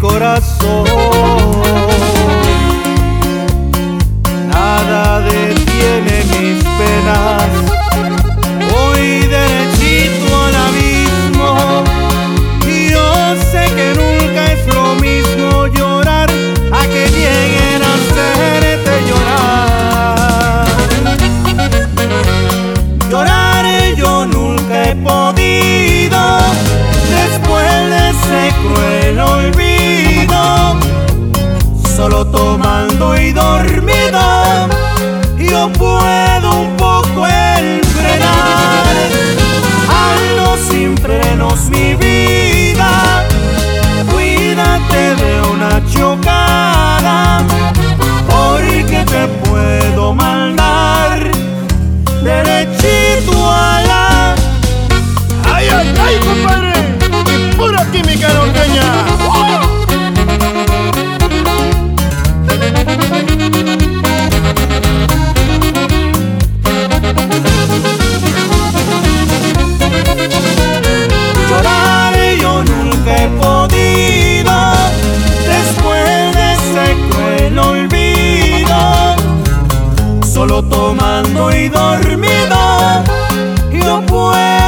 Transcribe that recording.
corazón. solo tomando y dormida, yo puedo un poco el frenar. Ando sin frenos mi vida, cuídate de una chocada, porque te puedo mandar derechito a la... ¡Ay, ay, ay, compadre! ¡Pura química norteña! solo tomando y dormido yo puedo